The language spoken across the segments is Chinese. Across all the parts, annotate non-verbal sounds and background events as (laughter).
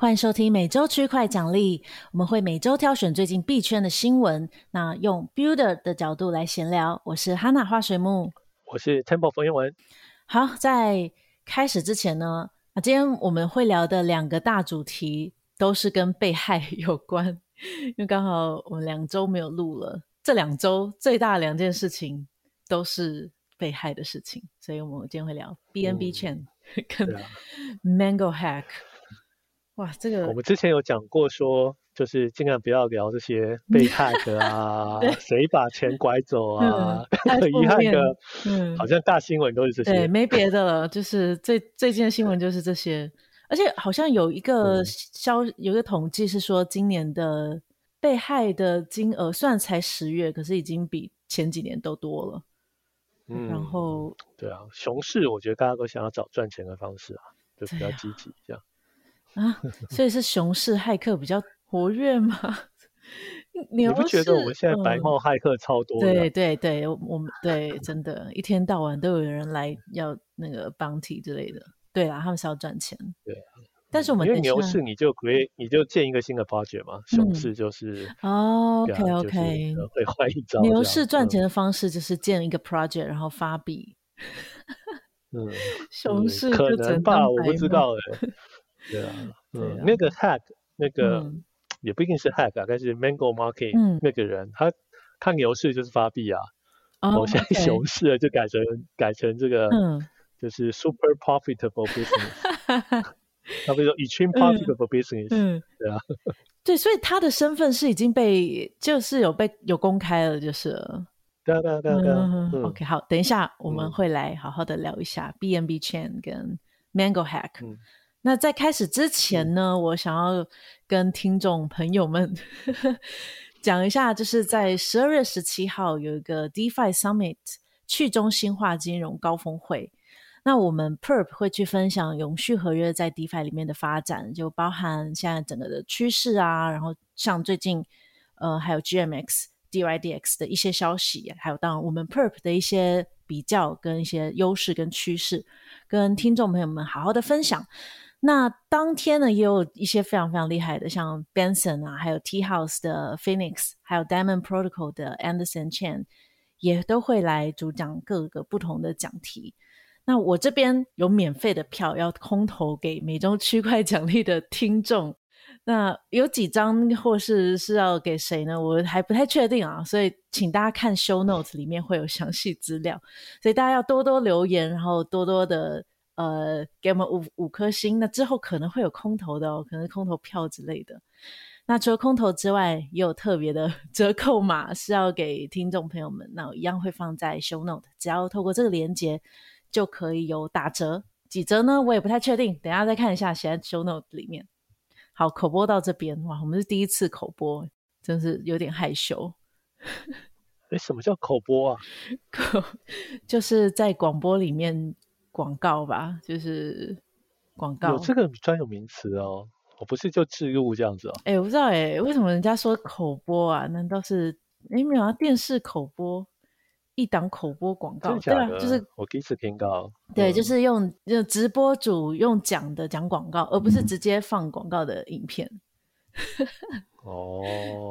欢迎收听每周区块奖励，我们会每周挑选最近币圈的新闻，那用 Builder 的角度来闲聊。我是哈娜花水木，我是 Temple 冯彦文。好，在开始之前呢，啊今天我们会聊的两个大主题都是跟被害有关，因为刚好我们两周没有录了，这两周最大的两件事情都是被害的事情，所以我们今天会聊 BNB Chain、嗯、跟 Mango Hack。哇，这个我们之前有讲过说，说就是尽量不要聊这些 (laughs) 被害的啊，谁把钱拐走啊，(laughs) 很遗憾的，嗯，好像大新闻都是这些，对，没别。(laughs) 的了，就是最最近的新闻就是这些，而且好像有一个消、嗯、有一个统计是说，今年的被害的金额虽然才十月，可是已经比前几年都多了，嗯，然后对啊，熊市我觉得大家都想要找赚钱的方式啊，就比较积极这样。啊，所以是熊市骇客比较活跃吗？你不觉得我们现在白帽骇客超多？对对对，我们对真的，一天到晚都有人来要那个 bounty 之类的。对啦，他们是要赚钱。对啊，但是我们因为牛市你就 create 你就建一个新的 project 嘛，熊市就是哦，OK OK，会换一招。牛市赚钱的方式就是建一个 project，然后发币。嗯，(laughs) 熊市可能吧，我不知道哎。对啊，嗯，啊、那个 hack 那个、嗯、也不一定是 hack 啊，但是 Mango Market 那个人，嗯、他看牛市就是发币啊，然后现在熊市了就改成、嗯、改成这个，嗯、就是 super profitable business，(laughs) 他比如说 extreme profitable business，嗯，嗯对啊，对，所以他的身份是已经被就是有被有公开了，就是了，对啊对啊对啊，对啊，OK，好，等一下我们会来好好的聊一下 BNB Chain 跟 Mango Hack。嗯那在开始之前呢，嗯、我想要跟听众朋友们 (laughs) 讲一下，就是在十二月十七号有一个 DeFi Summit 去中心化金融高峰会。那我们 Perp 会去分享永续合约在 DeFi 里面的发展，就包含现在整个的趋势啊，然后像最近呃还有 GMX、DYDX 的一些消息，还有当然我们 Perp 的一些比较跟一些优势跟趋势，跟听众朋友们好好的分享。那当天呢，也有一些非常非常厉害的，像 Benson 啊，还有 T House 的 Phoenix，还有 Diamond Protocol 的 Anderson Chen，也都会来主讲各个不同的讲题。那我这边有免费的票要空投给每周区块奖励的听众，那有几张或是是要给谁呢？我还不太确定啊，所以请大家看 Show Notes 里面会有详细资料，所以大家要多多留言，然后多多的。呃，给我们五五颗星。那之后可能会有空投的哦，可能空投票之类的。那除了空投之外，也有特别的 (laughs) 折扣码是要给听众朋友们。那我一样会放在 show note，只要透过这个连接就可以有打折。几折呢？我也不太确定，等一下再看一下写在 show note 里面。好，口播到这边哇，我们是第一次口播，真是有点害羞。哎，什么叫口播啊？(laughs) 口 (laughs) 就是在广播里面。广告吧，就是广告。有这个专有名词哦，我不是就置入这样子哦。哎、欸，我不知道哎、欸，为什么人家说口播啊？难道是哎没有啊？电视口播一档口播广告，对啊，就是我第一次听到。对，就是用就直播主用讲的讲广告，而不是直接放广告的影片。(laughs) 哦，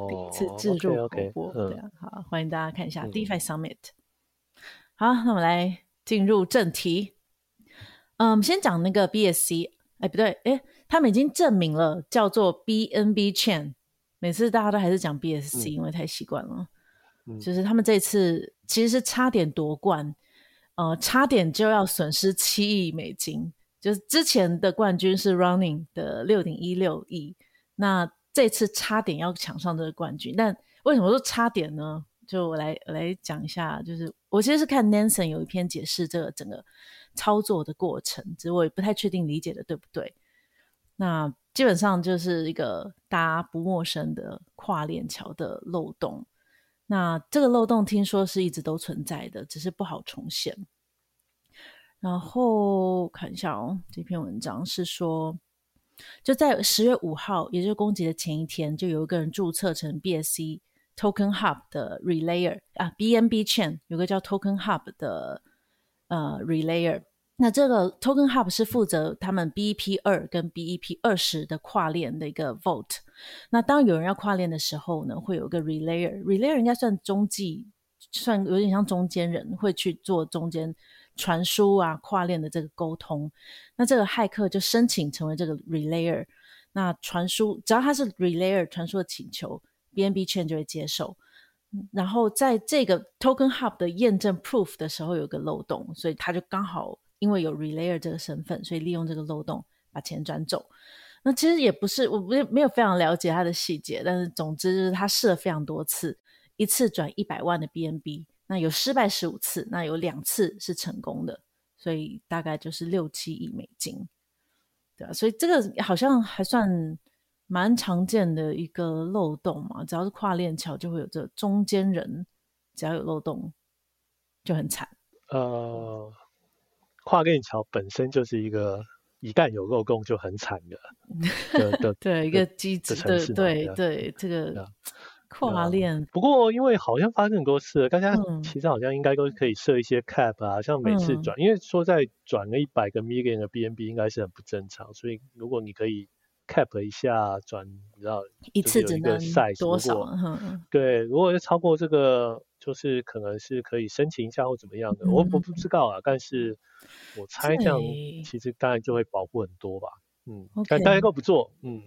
第一次置入口播，对啊，好，欢迎大家看一下 DeFi Summit。好，那我们来进入正题。嗯，先讲那个 BSC，哎，不对，哎，他们已经证明了叫做 BNB Chain。每次大家都还是讲 BSC，、嗯、因为太习惯了。嗯、就是他们这次其实是差点夺冠，呃，差点就要损失七亿美金。就是之前的冠军是 Running 的六点一六亿，那这次差点要抢上这个冠军。但为什么说差点呢？就我来我来讲一下，就是我其实是看 Nansen 有一篇解释这个整个。操作的过程，其实我也不太确定理解的对不对。那基本上就是一个大家不陌生的跨链桥的漏洞。那这个漏洞听说是一直都存在的，只是不好重现。然后看一下哦，这篇文章是说，就在十月五号，也就是攻击的前一天，就有一个人注册成 BSC Token Hub 的 Relayer 啊，BNB Chain 有个叫 Token Hub 的呃 Relayer。那这个 Token Hub 是负责他们 BEP 二跟 BEP 二十的跨链的一个 Vote。那当有人要跨链的时候呢，会有一个 Relayer，Relayer 应该算中继，算有点像中间人，会去做中间传输啊跨链的这个沟通。那这个骇客就申请成为这个 Relayer，那传输只要他是 Relayer 传输的请求，BNB Chain 就会接受。然后在这个 Token Hub 的验证 Proof 的时候有个漏洞，所以他就刚好。因为有 relayer 这个身份，所以利用这个漏洞把钱转走。那其实也不是，我没没有非常了解它的细节，但是总之就是他试了非常多次，一次转一百万的 BNB，那有失败十五次，那有两次是成功的，所以大概就是六七亿美金，对啊，所以这个好像还算蛮常见的一个漏洞嘛，只要是跨链桥就会有这中间人，只要有漏洞就很惨。呃。跨链桥本身就是一个一旦有漏洞就很惨的，(laughs) 的的对一个机制的对对，对这个跨链。不过因为好像发生很多次，大家其实好像应该都可以设一些 cap 啊，嗯、像每次转，因为说在转了一百个 million 的 BNB 应该是很不正常，所以如果你可以。cap 一下转，你知道一次只能多少？对，如果是超过这个，就是可能是可以申请一下或怎么样的，嗯、我我不知道啊。但是我猜这样其实当然就会保护很多吧。嗯，但大家都不做。嗯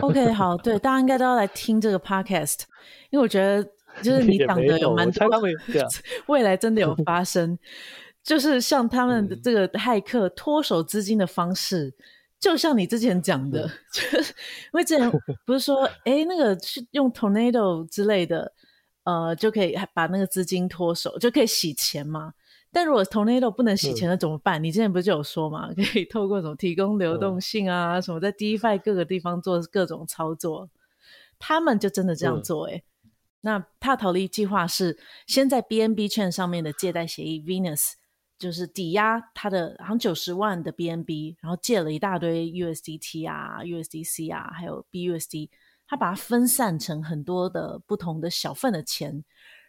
，OK，好，对，(laughs) 大家应该都要来听这个 podcast，因为我觉得就是你讲的有蛮多，(laughs) 未来真的有 (laughs) 发生，就是像他们的这个骇客脱手资金的方式。就像你之前讲的，就是因为之前不是说，哎、欸，那个是用 Tornado 之类的，呃，就可以把那个资金脱手，就可以洗钱嘛。但如果 Tornado 不能洗钱了怎么办？嗯、你之前不是就有说嘛，可以透过什么提供流动性啊，嗯、什么在 DeFi 各个地方做各种操作，他们就真的这样做、欸。那他逃离计划是先在 BNB Chain 上面的借贷协议 Venus。就是抵押他的好像九十万的 BNB，然后借了一大堆 USDT 啊、USDC 啊，还有 BUSD，他把它分散成很多的不同的小份的钱，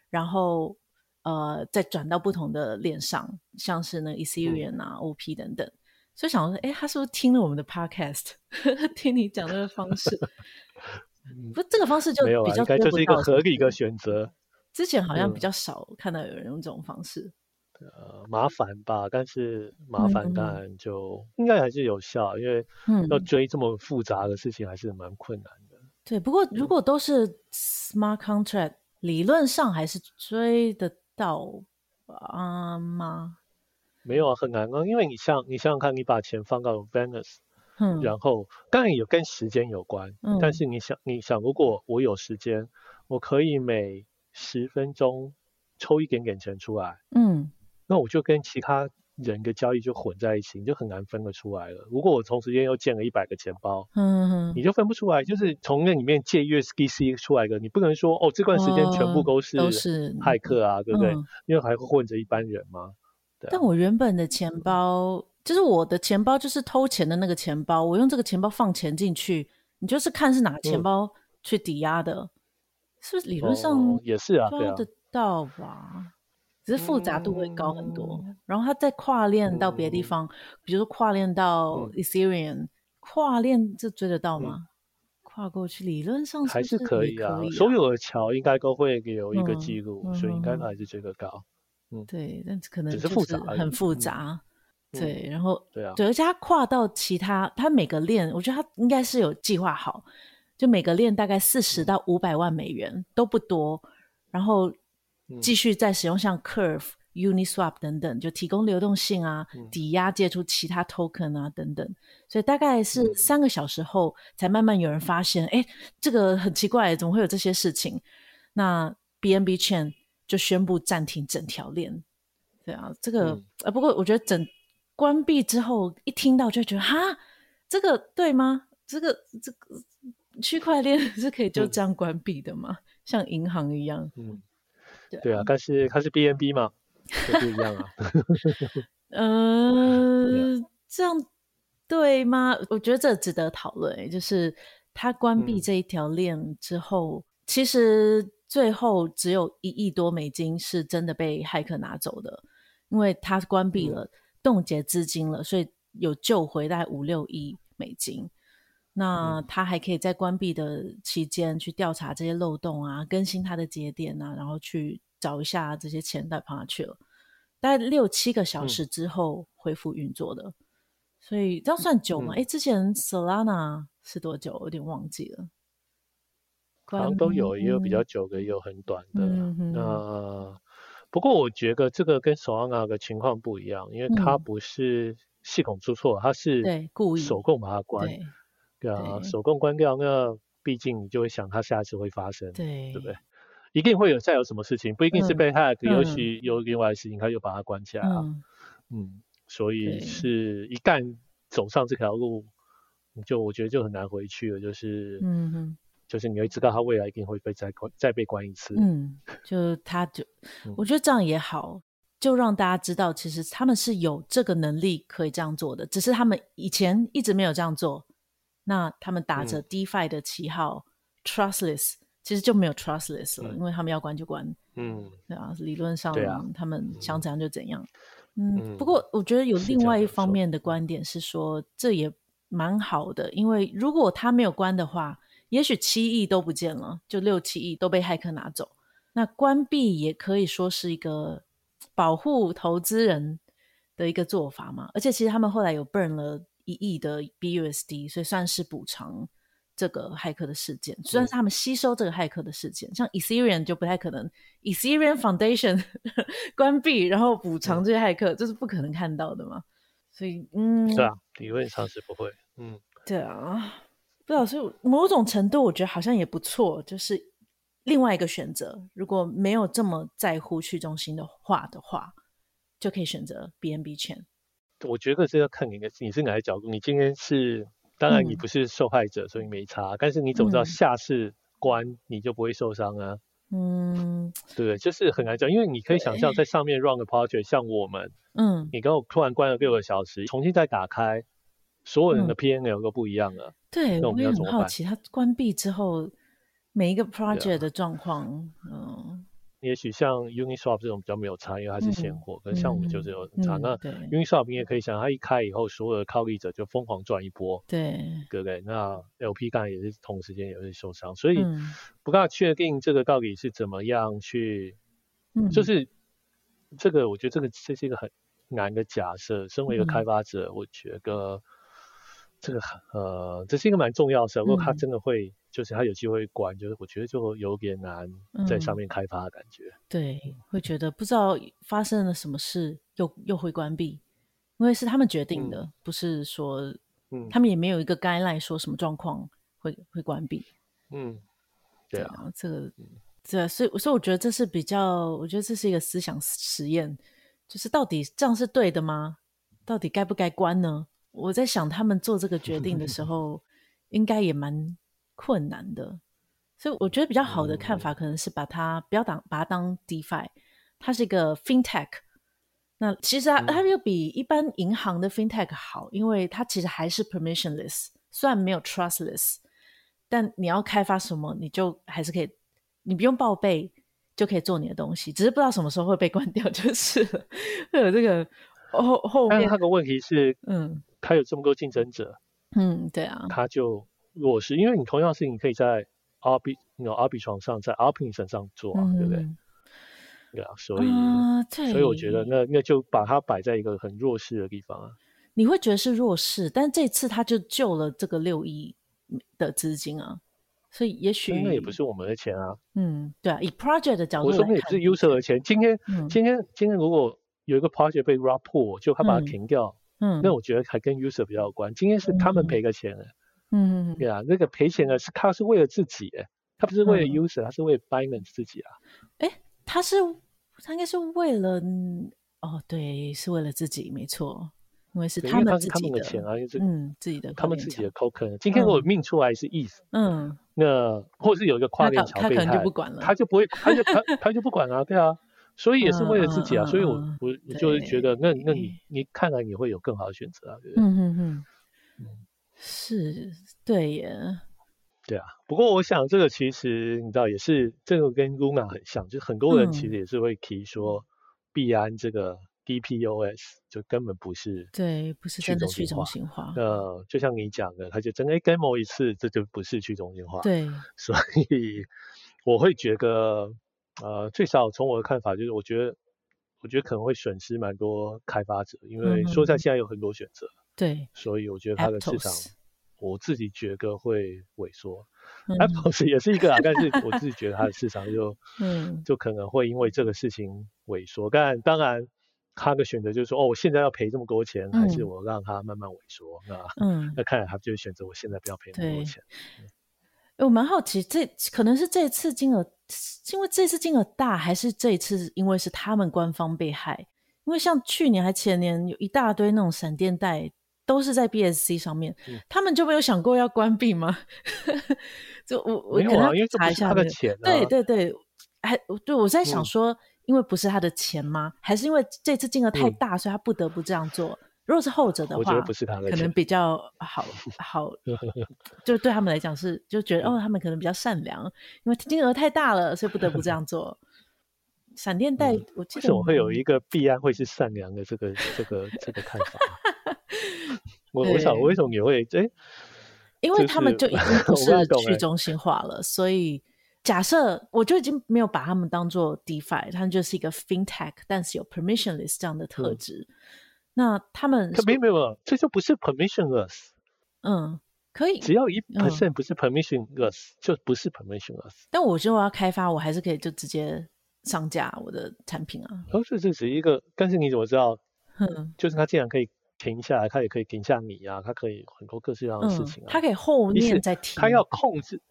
然后呃再转到不同的链上，像是那 Ethereum 啊、嗯、OP 等等。所以想说，哎，他是不是听了我们的 Podcast，(laughs) 听你讲这个方式？不，这个方式就比较应该就是一个合理的选择。之前好像比较少看到有人用这种方式。呃，麻烦吧，但是麻烦当然就应该还是有效，嗯、因为要追这么复杂的事情还是蛮困难的。对，不过如果都是 smart contract，嗯、理论上还是追得到啊吗？没有啊，很难啊，因为你像你想想看，你把钱放到 Venus，嗯，然后当然有跟时间有关，嗯，但是你想你想，如果我有时间，我可以每十分钟抽一点点钱出来，嗯。那我就跟其他人的交易就混在一起，你就很难分得出来了。如果我同时间又建了一百个钱包，嗯哼，你就分不出来。就是从那里面借 USDC 出来的，你不能说哦，这段时间全部都是都是骇客啊，对不对？嗯、因为还会混着一般人嘛。对啊、但我原本的钱包，就是我的钱包，就是偷钱的那个钱包，我用这个钱包放钱进去，你就是看是哪个钱包去抵押的，嗯、是不是理论上、哦、也是啊，抓得到吧？只是复杂度会高很多，嗯、然后它再跨链到别的地方，嗯、比如说跨链到 Ethereum，、嗯、跨链这追得到吗？嗯、跨过去理论上还是可以啊，所有的桥应该都会有一个记录，嗯、所以应该还是追得高。嗯，对，但可能就是复杂，很复杂。嗯、对，然后对啊，对，而且它跨到其他，它每个链，我觉得它应该是有计划好，就每个链大概四十到五百万美元、嗯、都不多，然后。继续再使用像 Curve、Uniswap 等等，就提供流动性啊，抵押借出其他 token 啊等等，所以大概是三个小时后才慢慢有人发现，哎，这个很奇怪，怎么会有这些事情？那 BNB Chain 就宣布暂停整条链。对啊，这个啊、嗯，不过我觉得整关闭之后，一听到就觉得哈，这个对吗？这个这个区块链 (laughs) 是可以就这样关闭的吗？嗯、像银行一样？嗯。对啊，但是它是 BNB 嘛，就不一样啊。(laughs) 呃，这样对吗？我觉得这值得讨论。就是它关闭这一条链之后，嗯、其实最后只有一亿多美金是真的被骇客拿走的，因为它关闭了，嗯、冻结资金了，所以有救回大概五六亿美金。那他还可以在关闭的期间去调查这些漏洞啊，更新他的节点啊，然后去找一下这些钱到底跑哪去了。大概六七个小时之后恢复运作的，嗯、所以这样算久吗？哎、嗯，之前 Solana 是多久？有点忘记了。好像都有，也有比较久的，也有很短的。嗯。那不过我觉得这个跟 Solana 的情况不一样，因为它不是系统出错，它是故意手工把它关。对啊，手工关掉，那毕竟你就会想它下次会发生，对，对不对？一定会有再有什么事情，不一定是被 hack，也许有另外的事情，他又把它关起来了。嗯，嗯，所以是一旦走上这条路，你就我觉得就很难回去了，就是嗯哼。就是你会知道他未来一定会被再关，再被关一次。嗯，就他就，我觉得这样也好，就让大家知道，其实他们是有这个能力可以这样做的，只是他们以前一直没有这样做。那他们打着 DeFi 的旗号、嗯、，Trustless，其实就没有 Trustless 了，嗯、因为他们要关就关。嗯，对啊，理论上他们想怎样就怎样。嗯，嗯，不过我觉得有另外一方面的观点是说，是这，这也蛮好的，因为如果他没有关的话。也许七亿都不见了，就六七亿都被骇客拿走。那关闭也可以说是一个保护投资人的一个做法嘛。而且其实他们后来有 burn 了一亿的 BUSD，所以算是补偿这个骇客的事件。虽然是他们吸收这个骇客的事件，嗯、像 Ethereum 就不太可能，Ethereum Foundation (laughs) 关闭然后补偿这些骇客，这、嗯、是不可能看到的嘛。所以，嗯，是啊，理论上是不会。嗯，对啊。不知道，所以某种程度，我觉得好像也不错，就是另外一个选择。如果没有这么在乎去中心的话的话，就可以选择 BNB Chain。我觉得这要看你的你是哪个角度。你今天是，当然你不是受害者，嗯、所以没差。但是你怎么知道下次关你就不会受伤啊？嗯，对，就是很难讲，因为你可以想象在上面 run 的 project，像我们，嗯，你刚我突然关了六个小时，重新再打开。所有人的 PNL 都不一样了。嗯、对，我也很好奇，它关闭之后每一个 project 的状况。啊、嗯，也许像 Uniswap 这种比较没有差，因为它是现货。可是、嗯、像我们就是有差。嗯、那 Uniswap 你也可以想，它一开以后，所有的靠利者就疯狂赚一波。对，对不对？那 LP 刚才也是同时间也会受伤，所以不大确定这个到底是怎么样去。嗯、就是这个，我觉得这个这是一个很难的假设。身为一个开发者，嗯、我觉得。这个呃，这是一个蛮重要的事。如果他真的会，嗯、就是他有机会关，就是我觉得就有点难在上面开发的感觉。嗯、对，会觉得不知道发生了什么事，又又会关闭，因为是他们决定的，嗯、不是说，嗯，他们也没有一个 guideline 说什么状况会会关闭。嗯，对啊，对啊这个，对、啊所以所以我觉得这是比较，我觉得这是一个思想实验，就是到底这样是对的吗？到底该不该关呢？我在想，他们做这个决定的时 (laughs) 候，应该也蛮困难的。所以我觉得比较好的看法，可能是把它不要当把它当 DeFi，它是一个 FinTech。那其实它它又比一般银行的 FinTech 好，因为它其实还是 permissionless，虽然没有 trustless，但你要开发什么，你就还是可以，你不用报备就可以做你的东西，只是不知道什么时候会被关掉，就是了会有这个后后面。但它个问题是，嗯。他有这么多竞争者，嗯，对啊，他就弱势，因为你同样的事情可以在 Arbit 那种 Arbitrum 上，在 Arbitrum 上做啊，嗯、对不对？对啊，所以，呃、所以我觉得那那就把它摆在一个很弱势的地方啊。你会觉得是弱势，但这次他就救了这个六亿的资金啊，所以也许那也不是我们的钱啊。嗯，对啊，以 Project 的角度我说那也是 User 的钱。今天，嗯、今天，今天如果有一个 Project 被 rug pull，就他把它停掉。嗯嗯，那我觉得还跟 user 比较有关。今天是他们赔个钱嗯，对啊，那个赔钱的是他是为了自己，哎，他不是为了 user，、嗯、他是为了 Binance 自己啊。哎，他是他应该是为了，哦，对，是为了自己，没错，因为是他们自己的，他是他们的钱啊，就是嗯自己的，他们自己的 token。今天我命出来是 ETH，嗯，那或者是有一个 (laughs) 跨链桥被害，他就不管了，他就不会，他就他 (laughs) 他就不管了，对啊。所以也是为了自己啊，嗯、所以我我我就是觉得那，那那你你看来你会有更好的选择啊，对不对？嗯嗯嗯，嗯是，对耶，对啊。不过我想这个其实你知道也是这个跟 Luna 很像，就是很多人其实也是会提说币安这个 DPoS 就根本不是对，不是真的去中心化。呃，就像你讲的，他就真的 demo 一次，这就不是去中心化。对，(laughs) 所以我会觉得，呃，最少从我的看法，就是我觉得，我觉得可能会损失蛮多开发者，因为说实在现在有很多选择。对、嗯，所以我觉得它的市场，我自己觉得会萎缩。Apple 也是一个啊，但是我自己觉得它的市场就，(laughs) 嗯，就可能会因为这个事情萎缩。但当然。他的选择就是说，哦，我现在要赔这么多钱，嗯、还是我让它慢慢萎缩？那嗯，(laughs) 那看来他就选择我现在不要赔那么多钱。我蛮好奇，这可能是这次金额，因为这次金额大，还是这一次因为是他们官方被害？因为像去年还前年有一大堆那种闪电贷都是在 BSC 上面，嗯、他们就没有想过要关闭吗？(laughs) 就我我可能查一下、那个，对对对，还对我在想说。嗯因为不是他的钱吗？还是因为这次金额太大，嗯，所以他不得不这样做？如果是后者的话，我觉得不是他的钱，可能比较好 (laughs) 好，(laughs) 就对他们来讲是就觉得哦，他们可能比较善良，因为金额太大了，所以不得不这样做。闪电贷，嗯，我记得我会有一个币安会是善良的这个这个这个看法。我我想我为什么也会哎？因为他们就已经不是去中心化了，所以。假设我就已经没有把他们当做 DeFi，他们就是一个 FinTech，但是有 permissionless 这样的特质。嗯、那他们可没有没有，这就不是 permissionless。嗯，可以，只要一 percent 不是 permissionless，、嗯、就不是 permissionless。但我觉得我要开发，我还是可以就直接上架我的产品啊。哦，这这只是一个，但是你怎么知道？嗯，就是他竟然可以停下来，他也可以停下你啊，他可以很多各式各样的事情啊。他、嗯、可以后面再停，他要控制。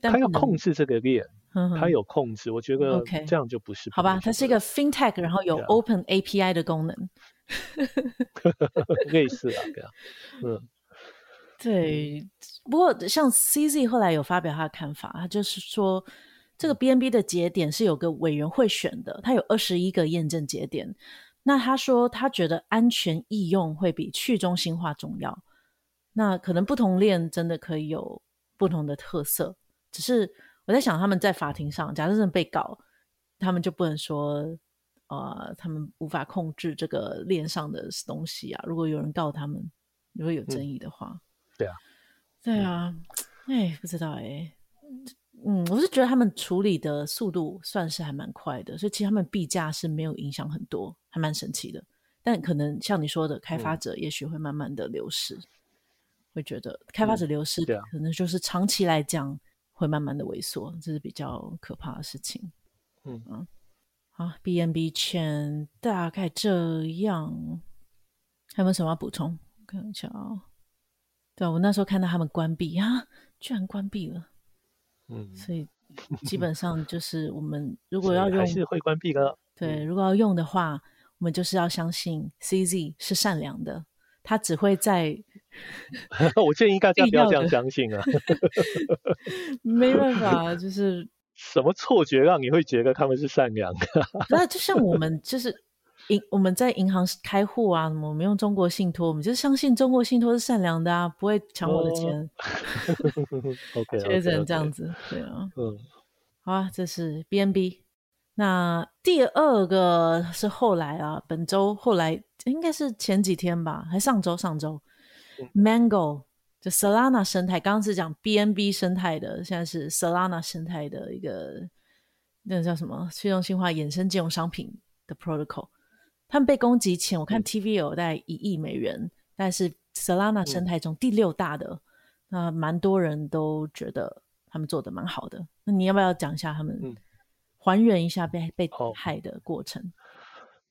他要控制这个链，他有控制，我觉得这样就不是。好吧，它是一个 FinTech，然后有 Open API 的功能，类似啊，(laughs) 对啊，嗯，(laughs) 对。不过像 CZ 后来有发表他的看法，他就是说，这个 BNB 的节点是有个委员会选的，它有二十一个验证节点。那他说他觉得安全易用会比去中心化重要。那可能不同链真的可以有不同的特色。只是我在想，他们在法庭上，假设真的被告，他们就不能说，呃，他们无法控制这个链上的东西啊。如果有人告他们，如果有争议的话，嗯、对啊，对啊，哎、嗯，不知道哎、欸，嗯，我是觉得他们处理的速度算是还蛮快的，所以其实他们币价是没有影响很多，还蛮神奇的。但可能像你说的，开发者也许会慢慢的流失，嗯、会觉得开发者流失，可能就是长期来讲。会慢慢的萎缩，这是比较可怕的事情。嗯嗯，好，BNB Chain 大概这样，还有没有什么要补充？看一下啊、哦，对，我那时候看到他们关闭啊，居然关闭了。嗯，所以基本上就是我们 (laughs) 如果要用，还是会关闭的。对，如果要用的话，我们就是要相信 CZ 是善良的。他只会在，(laughs) 我建议大家不要这样相信啊！(laughs) 没办法，就是什么错觉让你会觉得他们是善良的？那就像我们就是银，我们在银行开户啊，我们用中国信托，我们就相信中国信托是善良的啊，不会抢我的钱。(laughs) OK，就只能这样子，对啊，嗯，好啊，这是 BNB。那第二个是后来啊，本周后来。应该是前几天吧，还上周上周、嗯、Mango 就 Solana 生态，刚刚是讲 BNB 生态的，现在是 Solana 生态的一个那个叫什么去中心化衍生金融商品的 protocol。他们被攻击前，我看 TV 有大概一亿美元，嗯、但是 Solana 生态中第六大的，那、嗯、蛮多人都觉得他们做的蛮好的。那你要不要讲一下他们还原一下被被害的过程？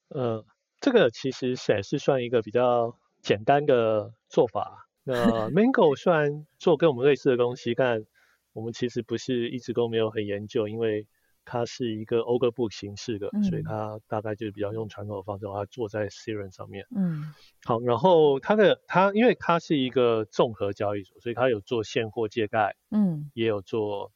嗯。呃这个其实也是算一个比较简单的做法。那 (laughs) Mango 虽然做跟我们类似的东西，但我们其实不是一直都没有很研究，因为它是一个 Order Book 形式的，嗯，所以它大概就是比较用传统的方式，把它做在 Ethereum 上面。嗯，好，然后它的它因为它是一个综合交易所，所以它有做现货借贷，嗯，也有做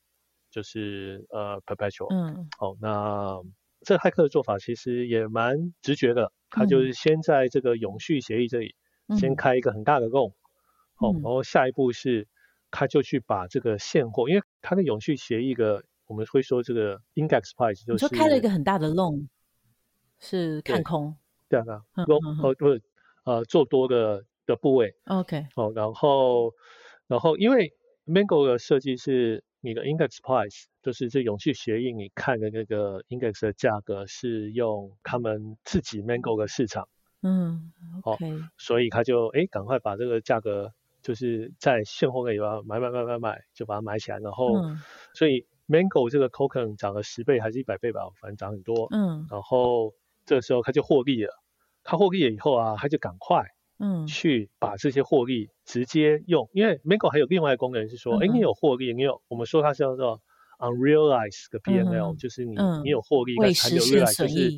就是呃 Perpetual，嗯，好，那这个骇客的做法其实也蛮直觉的。他就是先在这个永续协议这里先开一个很大的洞，好、嗯，然后下一步是他就去把这个现货，因为他的永续协议的我们会说这个 index price 就是说开了一个很大的洞，是看空，对啊，多哦不是呃做多的的部位。OK。哦，然后然后因为 Mango 的设计是你的 Index Price，就是这永续协议，你看的那个 Index 的价格是用他们自己 Mango 的市场。嗯，OK。哦，所以他就哎赶快把这个价格就是在现货可以把它买买买买买就把它买起来，然后、嗯、所以 Mango 这个 Token 涨了十倍还是一百倍吧，反正涨很多。嗯，然后这个时候他就获利了，他获利了以后啊，他就赶快嗯去把这些获利直接用，因为 Mango 还有另外一个功能是说，哎、嗯，你有获利，你有我们说它是叫做 Unrealized 的嗯、就是你、嗯、你有获利但还没有 realize 就是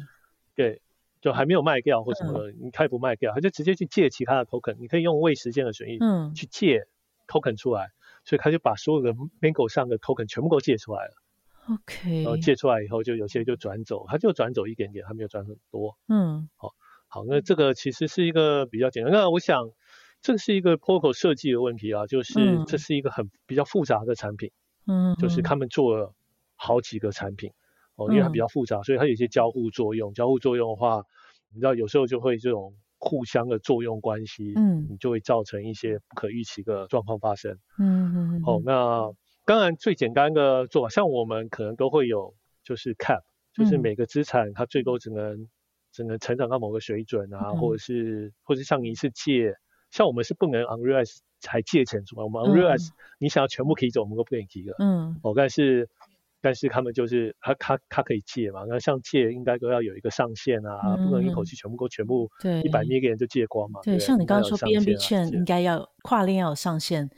对。就还没有卖掉或什么的，嗯、你开不卖掉，他就直接去借其他的 token，你可以用未实现的损益嗯去借 token 出来，嗯、所以他就把所有的 Mango 上的 token 全部都借出来了。OK，然后借出来以后，就有些就转走，他就转走一点点，他没有转很多。嗯，好，好，那这个其实是一个比较简单。那我想，这是一个 protocol 设计的问题啊，就是这是一个很比较复杂的产品。嗯，就是他们做了好几个产品。哦，因为它比较复杂，嗯、所以它有一些交互作用。交互作用的话，你知道有时候就会这种互相的作用关系，嗯，你就会造成一些不可预期的状况发生。嗯嗯嗯。哦，那当然最简单的做法，像我们可能都会有，就是 cap，就是每个资产它最多只能、嗯、只能成长到某个水准啊，嗯、或者是或者是像你是借，像我们是不能 unrealize 才借钱出来，我们 unrealize、嗯、你想要全部提走，我们都不给你提的。嗯。哦，但是。但是他们就是他他他可以借嘛，那像借应该都要有一个上限啊，嗯、不能一口气全部都全部一百 million 就借光嘛。对，对像你刚刚说 BNB Chain 应该要跨链要有上限，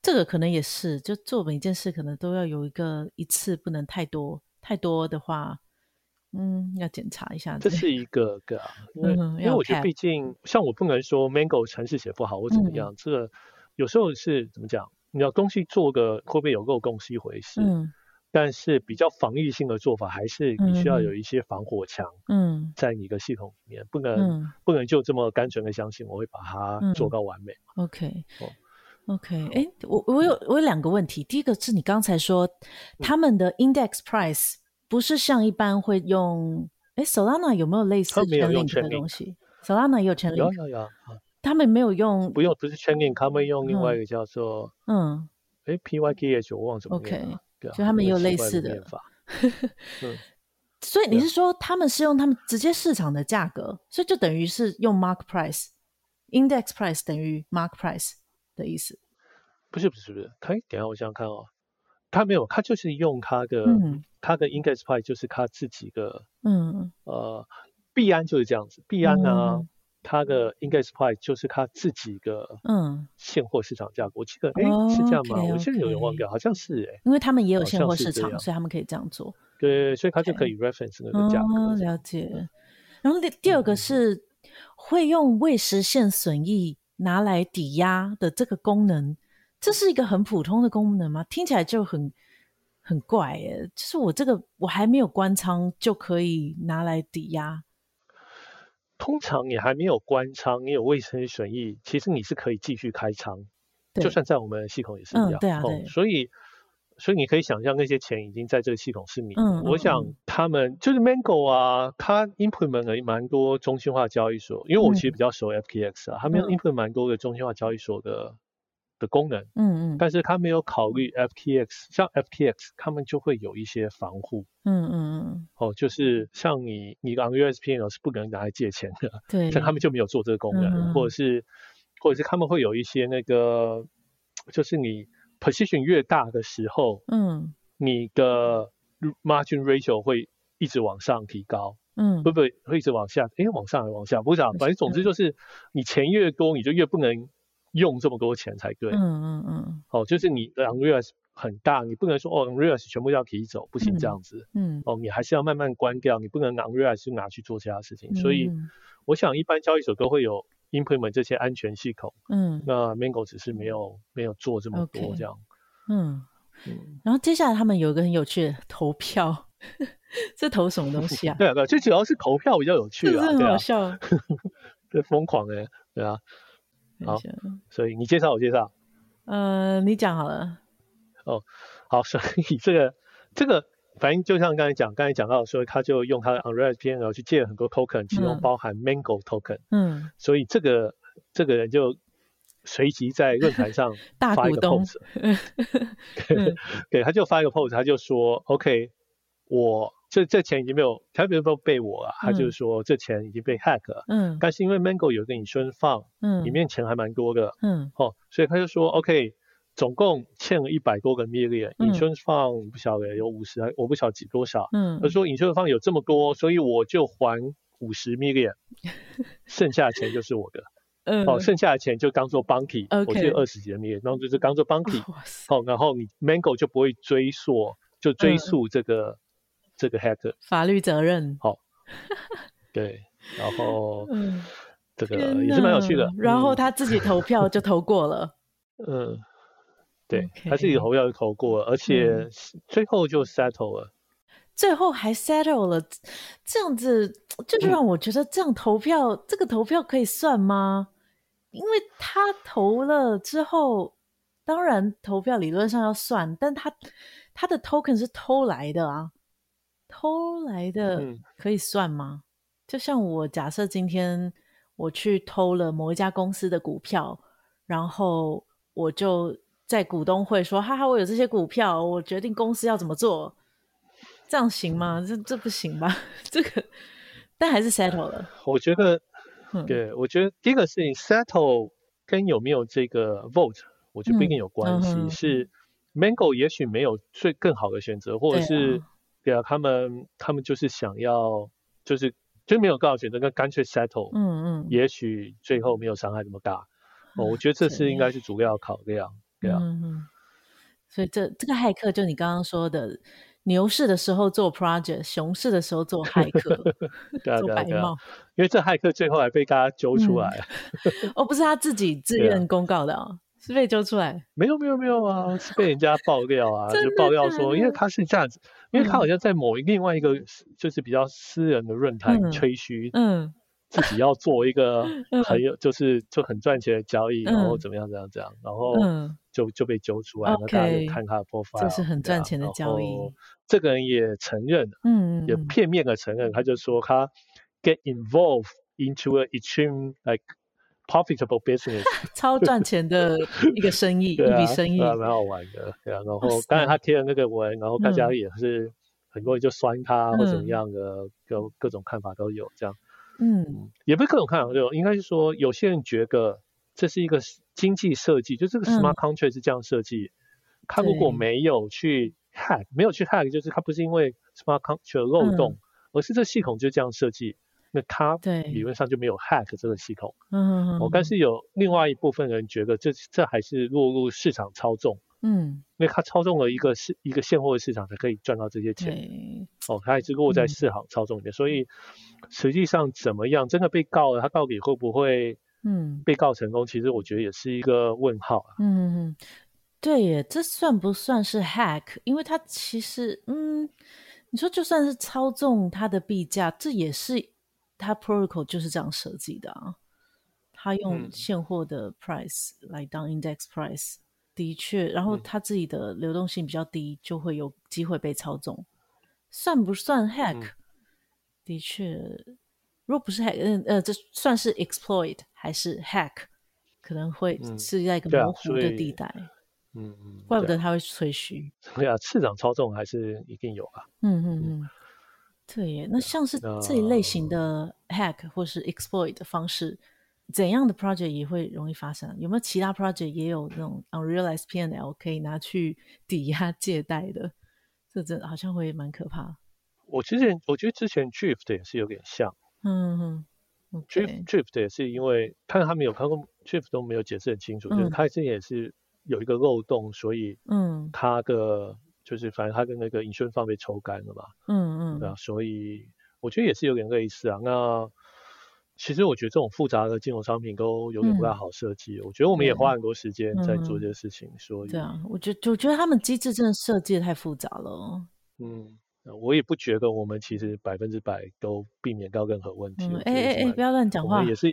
这个可能也是，就做每一件事可能都要有一个一次不能太多，太多的话，嗯，要检查一下。这是一个个、啊，因为、嗯、因为我觉得毕竟像我不能说 Mango 城市写不好或怎么样，嗯、这个有时候是怎么讲，你要东西做个会不会有够公是一回事。嗯但是比较防御性的做法，还是你需要有一些防火墙。嗯，在你的系统里面，不能、嗯、不能就这么单纯的相信我会把它做到完美。嗯、OK，哦，OK，哎、欸，我我有我有两个问题。第一个是你刚才说他们的 index price 不是像一般会用，哎、欸、，Solana 有没有类似 Chainlink 的东西？Solana 也有 Chainlink，有有有。他们没有用，不用，不是 Chainlink，他们用另外一个叫做嗯，哎、欸、，PYKH，我忘怎么念了。就他们也有类似的，嗯、(laughs) 所以你是说他们是用他们直接市场的价格，所以就等于是用 mark price，index price 等于 mark price 的意思？不是不是不是，他等下我想想看哦，他没有，他就是用他的，嗯、他的 index price 就是他自己的，嗯呃，币安就是这样子，币安呢。嗯它的 index price 就是它自己的嗯现货市场价格，嗯、我记得哎、欸、是这样吗.我现在有点忘掉，好像是哎、欸，因为他们也有现货市场，所以他们可以这样做。对，所以他就可以 reference 那个价格。哦，了解。然后第第二个是会用未实现损益拿来抵押的这个功能，这是一个很普通的功能吗？听起来就很很怪耶。就是我这个我还没有关仓就可以拿来抵押。通常你还没有关仓，你有未实现损益，其实你是可以继续开仓，就算在我们的系统也是一样。嗯、对啊，对、哦。所以，所以你可以想象那些钱已经在这个系统是你。嗯。我想他们就是 Mango 啊，它 implement 了蛮多中心化交易所，因为我其实比较熟 FTX 啊，嗯、他们 implement 蛮多的中心化交易所的。的功能，嗯嗯，但是他没有考虑 FTX，像 FTX 他们就会有一些防护，嗯嗯嗯，哦，就是像你你的 USPN 是不可能拿来借钱的，对，(laughs) 像他们就没有做这个功能，嗯、或者是或者是他们会有一些那个，就是你 position 越大的时候，嗯，你的 margin ratio 会一直往上提高，嗯，会不会会一直往下？哎、欸，往上还是往下？不知道，反正总之就是你钱越多，你就越不能。用这么多钱才对。嗯嗯嗯。哦，就是你的 unrealized 很大，你不能说哦 unrealized 全部要提走，不行这样子。嗯。哦，你还是要慢慢关掉，你不能 unrealized 就拿去做其他事情。嗯、所以，我想一般交易所都会有 implement 这些安全系统。嗯。那 Mango 只是没有没有做这么多这样。Okay. 嗯。嗯。然后接下来他们有一个很有趣的投票，(laughs) 这投什么东西啊？(laughs) 对啊，对啊，最主要是投票比较有趣啊，很好笑。(laughs) 这疯狂哎，对啊。好，所以你介绍我介绍，呃，你讲好了。哦，好，所以这个这个反正就像刚才讲，刚才讲到说，他就用他的 Unrealized P&L 去借了很多 token，其中包含 Mango token。嗯。所以这个这个人就随即在论坛上 (laughs) 发一个 post，(laughs) (laughs) 对，他就发一个 post，他就说：“OK，我这这钱已经没有，他比如说被我啊，他就是说这钱已经被 hack 了。嗯。但是因为 Mango 有个 insurance fund，嗯，里面钱还蛮多的，嗯，哦，所以他就说 OK。”总共欠了一百多个 million，insurance fund 不晓得有五十，我不晓得几多少。嗯，他说 insurance fund 有这么多，所以我就还五十 million，(laughs) 剩下的钱就是我的。嗯，哦，剩下的钱就当做 bounty，我记得二十几个 million，然后就是当做 bounty。好，(laughs) 然后你 Mango 就不会追溯，就追溯这个、嗯、这个 hacker 法律责任。好，对，然后 (laughs) 这个也是蛮有趣的。然后他自己投票就投过了。(laughs) 嗯。对.他自己投票就投过了，而且最后就 settle 了，嗯、最后还 settle 了，这样子这就让我觉得这样投票，嗯、这个投票可以算吗？因为他投了之后，当然投票理论上要算，但他他的 token 是偷来的啊，偷来的可以算吗？嗯、就像我假设今天我去偷了某一家公司的股票，然后我就。在股东会说：“哈哈，我有这些股票，我决定公司要怎么做，这样行吗？这这不行吧？(laughs) 这个，但还是 settle 了。我觉得，对，我觉得第一个事情 settle 跟有没有这个 vote，我觉得不一定有关系。嗯、是 Mango 也许没有最更好的选择，或者是对啊，他们他们就是想要，就是就没有更好选择，跟干脆 settle。嗯嗯，也许最后没有伤害那么大。哦，我觉得这是应该是主要考量。对啊，嗯嗯，所以这这个骇客就你刚刚说的，牛市的时候做 project，熊市的时候做骇客，(laughs) 做白帽，因为这骇客最后还被大家揪出来，(laughs) 哦，不是他自己自愿公告的啊，是被揪出来？没有没有没有啊，是被人家爆料啊，(laughs) 就爆料说，因为他是这样子，因为他好像在某一另外一个就是比较私人的论坛吹嘘，嗯。自己要做一个 (laughs) 很有，就是就很赚钱的交易，然后怎么样怎样怎样，然后就就被揪出来，那大家就看他的 profile，这是很赚钱的交易。这个人也承认，嗯，也片面的承认，他就说他 get involved into a extreme like profitable business，(laughs) 超赚钱的一个生意，(laughs) 一笔生意，蛮好玩的，对啊。然后当然他贴了那个文，然后大家也是很多人就酸他或怎么样的，各各种看法都有这样。嗯，也不是各种看法，就应该是说，有些人觉得这是一个经济设计，就这个 smart contract 是这样设计。他、嗯、如果没有去 hack，没有去 hack，就是他不是因为 smart contract 漏洞，嗯、而是这系统就这样设计，那他理论上就没有 hack 这个系统。嗯，哦，但是有另外一部分人觉得这这还是落入市场操纵。嗯，因为他操纵了一个市一个现货的市场，才可以赚到这些钱。哦，他还是落在市场操纵里面，嗯、所以实际上怎么样，真的被告了，他到底会不会嗯被告成功？嗯、其实我觉得也是一个问号、啊。嗯，对耶，这算不算是 hack？因为他其实嗯，你说就算是操纵他的币价，这也是他 protocol 就是这样设计的啊。他用现货的 price 来当 index price。的确，然后他自己的流动性比较低，嗯、就会有机会被操纵。算不算 hack？、嗯、的确，如果不是 hack，嗯呃，这算是 exploit 还是 hack？可能会是在一个模糊的地带。嗯嗯，怪不得他会吹嘘。对啊，市场操纵还是一定有啊。嗯嗯嗯，对耶。那像是这一类型的 hack 或是 exploit 的方式。怎样的 project 也会容易发生？有没有其他 project 也有那种 unrealized P&L 可以拿去 (laughs) 抵押借贷的？这真的好像会蛮可怕。我之前我觉得之前 Drift 也是有点像，嗯哼，Drift Drift 也是因为看他们有看过 Drift 都没有解释很清楚，嗯、就是他之前也是有一个漏洞，所以嗯，他的就是反正他跟那个 insurance fund 被抽干了嘛，嗯嗯，对啊，所以我觉得也是有点类似啊，那。其实我觉得这种复杂的金融商品都有点不太好设计。嗯、我觉得我们也花很多时间在做这些事情，嗯、所以对啊，我觉得我觉得他们机制真的设计的太复杂了。嗯，我也不觉得我们其实百分之百都避免到任何问题。哎哎哎，不要乱讲话。也是，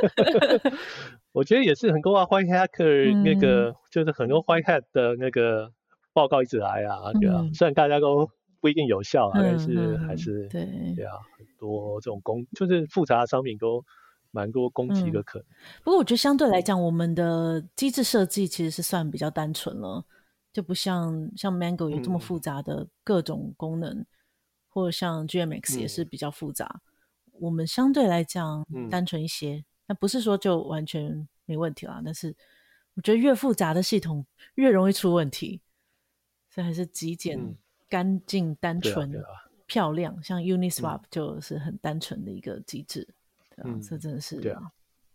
(laughs) 我觉得也是很多啊，white hacker 那个、嗯、就是很多 white hat 的那个报告一直来啊，对啊，嗯、虽然大家都不一定有效，嗯、但是还是对对啊，很多这种攻就是复杂的商品都蛮多攻击的可能、嗯。不过我觉得相对来讲，我们的机制设计其实是算比较单纯了，就不像像 Mango 有这么复杂的各种功能，嗯、或者像 GMX 也是比较复杂。嗯、我们相对来讲单纯一些，那、嗯、不是说就完全没问题啦，但是我觉得越复杂的系统越容易出问题。所以还是极简、干净、嗯、单纯、啊啊、漂亮，像 Uniswap 就是很单纯的一个机制，对吧、啊？这真的是对啊，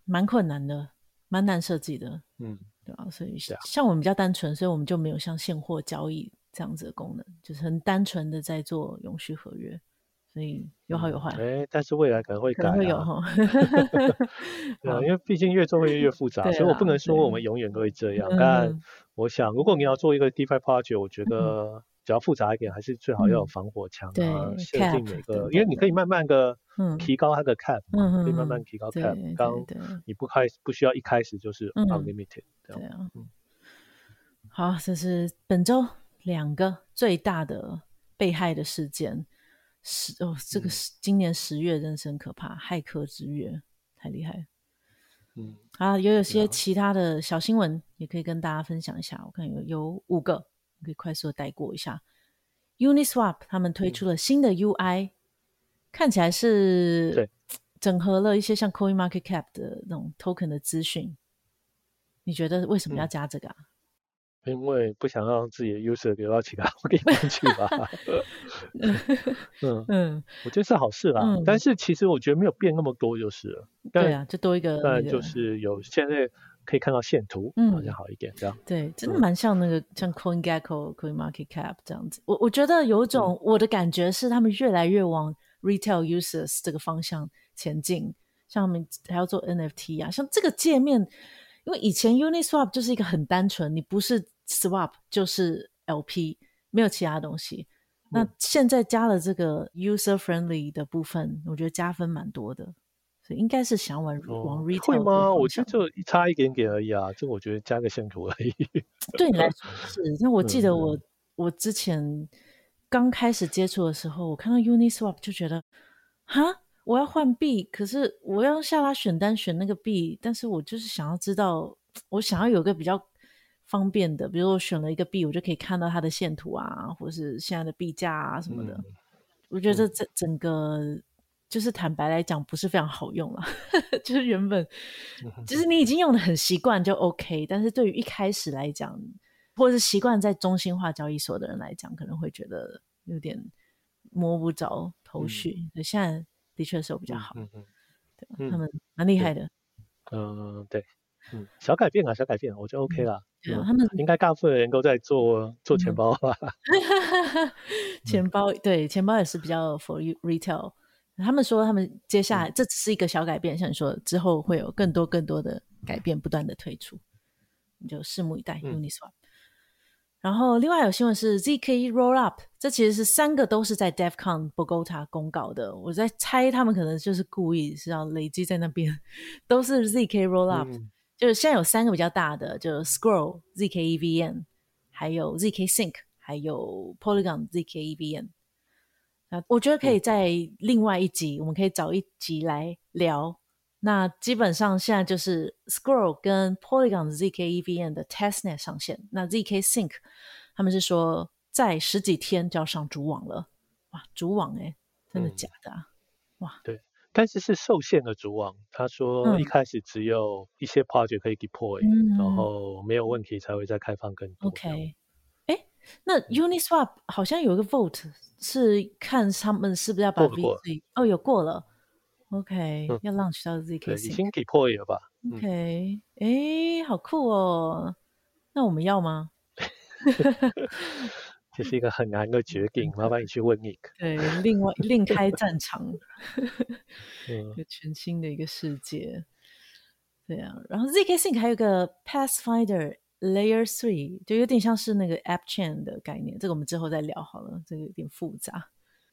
蛮困难的，蛮难设计的，嗯，对吧、啊？所以像我们比较单纯，所以我们就没有像现货交易这样子的功能，就是很单纯的在做永续合约，所以有好有坏。哎、嗯，但是未来可能会改、啊，可能会有哈。对啊，因为毕竟越做会越越复杂，所以我不能说我们永远都会这样，但。我想，如果你要做一个 DeFi project，我觉得只要复杂一点，还是最好要有防火墙啊，设定每个，因为你可以慢慢的提高它的 cap，可以慢慢提高 cap。刚你不开不需要一开始就是 unlimited。对啊。好，这是本周两个最大的被害的事件。十哦，这个是今年十月真是很可怕，骇客之月，太厉害。嗯，啊，也有些其他的小新闻也可以跟大家分享一下。我看有有五个，可以快速的带过一下。Uniswap 他们推出了新的 UI，、嗯、看起来是 (tsk) 整合了一些像 CoinMarketCap 的那种 Token 的资讯。你觉得为什么要加这个啊？嗯因为不想让自己的 user 流到其他 (laughs) 地方去吧。(laughs) 嗯嗯，我觉得是好事啦。嗯、但是其实我觉得没有变那么多就是了。对啊，就多一个。但就是有现在可以看到线图，嗯，好像好一点这样。对，真的蛮像那个、嗯、像 CoinGecko、CoinMarketCap 这样子。我我觉得有一种、嗯、我的感觉是他们越来越往 retail users 这个方向前进。像他们还要做 NFT 啊，像这个界面，因为以前 Uniswap 就是一个很单纯，你不是。Swap 就是 LP，没有其他东西。嗯、那现在加了这个 user friendly 的部分，我觉得加分蛮多的，所以应该是想往、哦、往 retail 会吗？我觉得就差一点点而已啊，这我觉得加个线图而已。(laughs) 对你来说 (laughs) 是，那我记得我、嗯、我之前刚开始接触的时候，我看到 Uniswap 就觉得，哈，我要换币，可是我要下拉选单选那个币，但是我就是想要知道，我想要有个比较。方便的，比如我选了一个币，我就可以看到它的线图啊，或是现在的币价啊什么的。嗯、我觉得这整个、嗯、就是坦白来讲，不是非常好用了。(laughs) 就是原本，就是你已经用的很习惯就 OK，但是对于一开始来讲，或者是习惯在中心化交易所的人来讲，可能会觉得有点摸不着头绪。嗯、所以现在的确是有比较好，对，他们蛮厉害的。嗯，对。嗯，小改变啊，小改变，我觉得 OK 啦。嗯，他们应该大部分人都在做做钱包吧？(laughs) 钱包对，钱包也是比较 for retail。他们说他们接下来这只是一个小改变，像你说之后会有更多更多的改变不断的推出，你就拭目以待。Uniswap。然后另外有新闻是 zk Rollup，这其实是三个都是在 DevCon Bogota 公告的。我在猜他们可能就是故意是要累积在那边，都是 zk Rollup。就是现在有三个比较大的，就是 Scroll ZK EVM，还有 ZK Sync，还有 Polygon ZK EVM。那我觉得可以在另外一集，嗯、我们可以找一集来聊。那基本上现在就是 Scroll 跟 Polygon ZK EVM 的 Testnet 上线，那 ZK Sync 他们是说在十几天就要上主网了。哇，主网诶、欸，真的假的啊？嗯、哇，对。但是是受限的主网，他说一开始只有一些 project 可以 deploy，、嗯、然后没有问题才会再开放更多。OK，哎，那 Uniswap 好像有一个 vote 是看他们是不是要把 VC 哦，有过了。OK，、嗯、要 launch 到 ZK，已经 deploy 了吧？OK，哎，好酷哦。那我们要吗？(laughs) 这是一个很难的决定，麻烦你去问 Nick。(laughs) 对，另外另开战场，(laughs) 一个全新的一个世界。对啊，然后 ZK Sync 还有个 Pathfinder Layer Three，就有点像是那个 App Chain 的概念。这个我们之后再聊好了，这个有点复杂。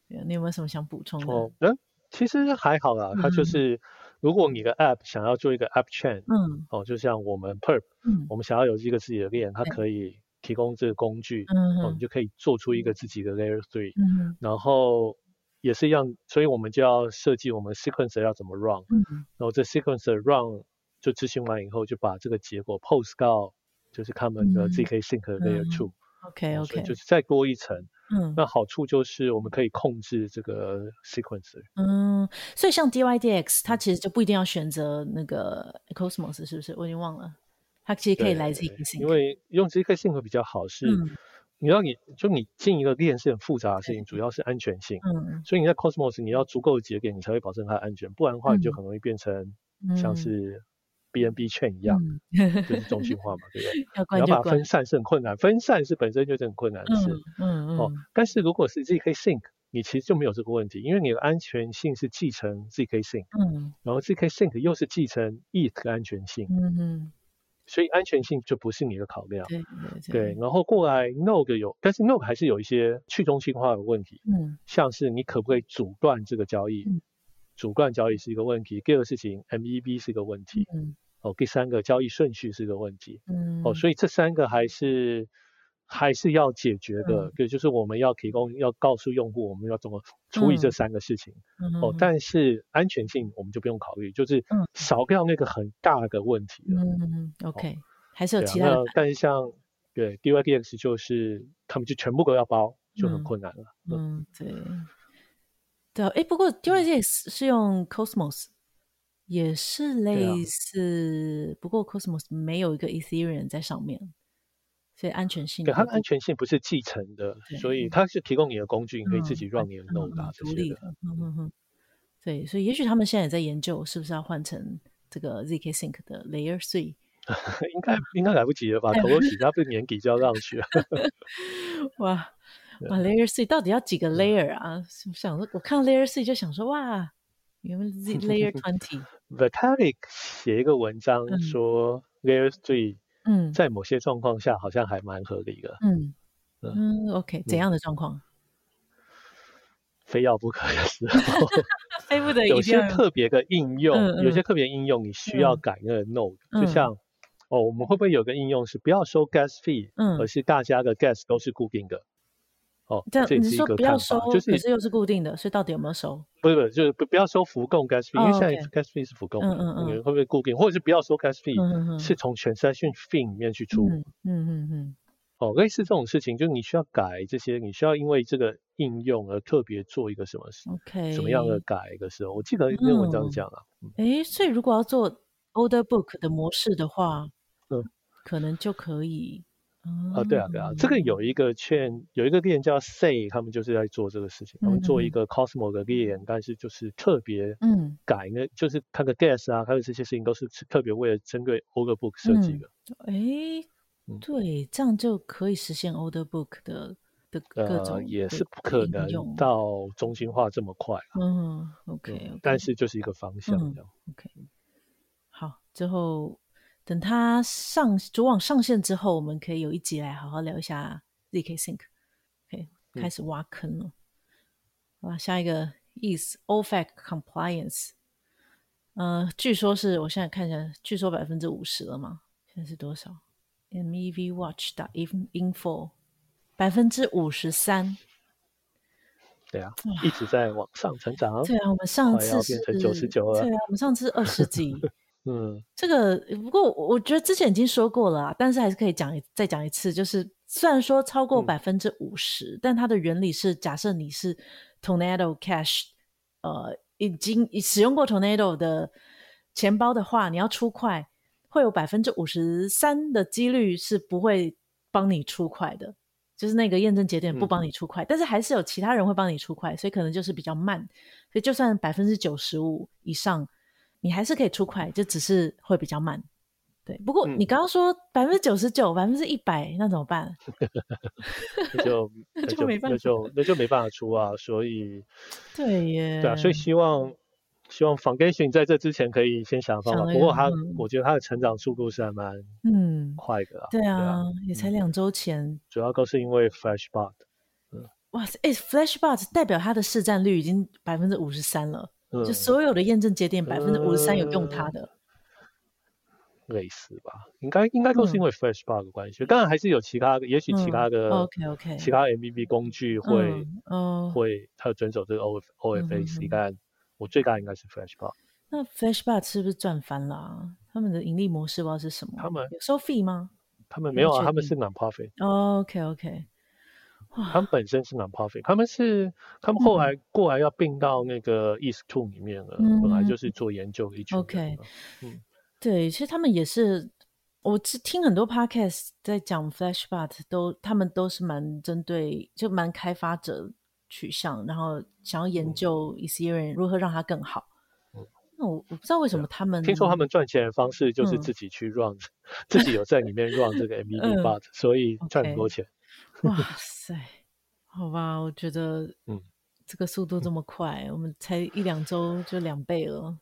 对啊，你有没有什么想补充的？哦，嗯，其实还好啦。它就是，如果你的 App 想要做一个 App Chain，嗯，哦，就像我们 Perp，嗯，我们想要有一个自己的链，它可以。提供这个工具，嗯，哦，你就可以做出一个自己的 Layer Three，嗯，然后也是一样，所以我们就要设计我们 sequencer 要怎么 run，嗯，然后这 sequencer run 就执行完以后，就把这个结果 post 到就是他们的 zk sync Layer Two，OK OK，就是再多一层。嗯，那好处就是我们可以控制这个 sequencer。嗯，所以像 DYDX，它其实就不一定要选择那个 Cosmos，是不是？我已经忘了，它其实可以来 zk sync。因为用 zk sync 比较好，是，嗯、你要你就你进一个链是很复杂的事情，主要是安全性。嗯，所以你在 Cosmos 你要足够的节点，你才会保证它的安全，不然的话你就很容易变成像是。BNB chain 一样，嗯、就是中心化嘛，对不对？(laughs) 要你要把它分散是很困难，分散是本身就是很困难的事。嗯嗯，哦，但是如果是 zk sync，你其实就没有这个问题，因为你的安全性是继承 zk sync，嗯，然后 zk sync 又是继承 ETH 的安全性，嗯嗯，所以安全性就不是你的考量。对对对，然后过来 Node 有，但是 Node 还是有一些去中心化的问题，嗯，像是你可不可以阻断这个交易？嗯、阻断交易是一个问题。第二个事情，MEB 是一个问题。嗯。哦，第三个交易顺序是一个问题，嗯，哦，所以这三个还是还是要解决的，对、嗯，就是我们要提供，要告诉用户我们要怎么处理这三个事情，嗯、哦，但是安全性我们就不用考虑，就是少掉那个很大的问题了，嗯嗯，OK，、哦、还是。有其他的、啊，但是像对 DYDX 就是他们就全部都要包，就很困难了，嗯，对，对，哎，不过 DYDX 是用 Cosmos。也是类似，啊、不过 Cosmos 没有一个 Ethereum 在上面，所以安全性。对，它的安全性不是继承的，所以它是提供你的工具，你可以自己 run 你的 node 啊这些的。嗯嗯嗯。对，所以也许他们现在也在研究，是不是要换成这个 zk sync 的 Layer Three。(laughs) 应该应该来不及了吧？头都洗，它不是年底就要上去了。(laughs) (laughs) 哇哇，Layer Three 到底要几个 Layer 啊？想说，我看到 Layer Three 就想说，哇。因为 Z Layer Twenty，Vitalik 写一个文章说 Layer Three，嗯，在某些状况下好像还蛮合理的。嗯嗯，OK，怎样的状况？非要不可的时候，(laughs) 非不得已。有些特别的应用，有些特别应用你需要改那个 Node，就像哦，我们会不会有个应用是不要收 Gas Fee，嗯，而是大家的 Gas 都是固定的？哦，这样你是说不要收，就是可是又是固定的，所以到底有没有收？不是不是，就是不不要收浮动 gas fee，因为现在 gas fee 是浮动的，嗯嗯嗯，会不会固定？或者是不要收 gas fee，是从 transaction fee 里面去出？嗯嗯嗯。哦，类似这种事情，就是你需要改这些，你需要因为这个应用而特别做一个什么事？OK，什么样的改的时候？我记得那篇文章是这样啊。哎，所以如果要做 order book 的模式的话，嗯，可能就可以。啊，对啊，对啊，这个有一个券，有一个链叫 Say，他们就是在做这个事情，他们做一个 Cosmos 的链，但是就是特别嗯改呢，就是看个 Gas 啊，还有这些事情都是特别为了针对 Order Book 设计的。哎，对，这样就可以实现 Order Book 的的各种，也是不可能到中心化这么快。嗯，OK，但是就是一个方向这样。OK，好，之后。等它上主网上线之后，我们可以有一集来好好聊一下 zk sync。OK，开始挖坑了。好吧，下一个 is OFAC compliance。呃，据说是我现在看一下，据说百分之五十了嘛？现在是多少？MEV Watch 的 info 百分之五十三。对啊，一直在往上成长。对啊，我们上次是变成九十九了。对啊，我们上次二十几。嗯，这个不过我觉得之前已经说过了啊，但是还是可以讲再讲一次。就是虽然说超过百分之五十，但它的原理是假设你是 Tornado Cash，呃，已经使用过 Tornado 的钱包的话，你要出块，会有百分之五十三的几率是不会帮你出块的，就是那个验证节点不帮你出块，嗯、但是还是有其他人会帮你出块，所以可能就是比较慢。所以就算百分之九十五以上。你还是可以出快，就只是会比较慢，对。不过你刚刚说百分之九十九、百分之一百，那怎么办？(laughs) 那就 (laughs) 那就没办法，那就那就没办法出啊。所以对耶，对啊。所以希望希望 Foundation 在这之前可以先想方法。不过他，我觉得他的成长速度是还蛮嗯快的啊。对啊，也才两周前。主要都是因为 Flashbot。嗯，哇塞，哎，Flashbot 代表它的市占率已经百分之五十三了。就所有的验证节点，百分之五十三有用它的。类似吧，应该应该都是因为 Flashbar 的关系，当然还是有其他的，也许其他的 OK OK，其他 MVB 工具会会它遵守这个 O OFAC，但我最大应该是 Flash bug。那 Flash bug 是不是赚翻了？他们的盈利模式不知道是什么？他们有收费吗？他们没有啊，他们是 non-profit。OK OK，他们本身是 non-profit，他们是他们后来过来要并到那个 East Two 里面了，本来就是做研究的一群。OK，嗯。对，其实他们也是，我是听很多 podcast 在讲 Flashbot，都他们都是蛮针对，就蛮开发者取向，然后想要研究 Ethereum 如何让它更好。嗯、那我我不知道为什么他们听说他们赚钱的方式就是自己去 run，、嗯、自己有在里面 run 这个 MVB bot，、嗯、所以赚很多钱。哇塞，好吧，我觉得嗯，这个速度这么快，嗯、我们才一两周就两倍了。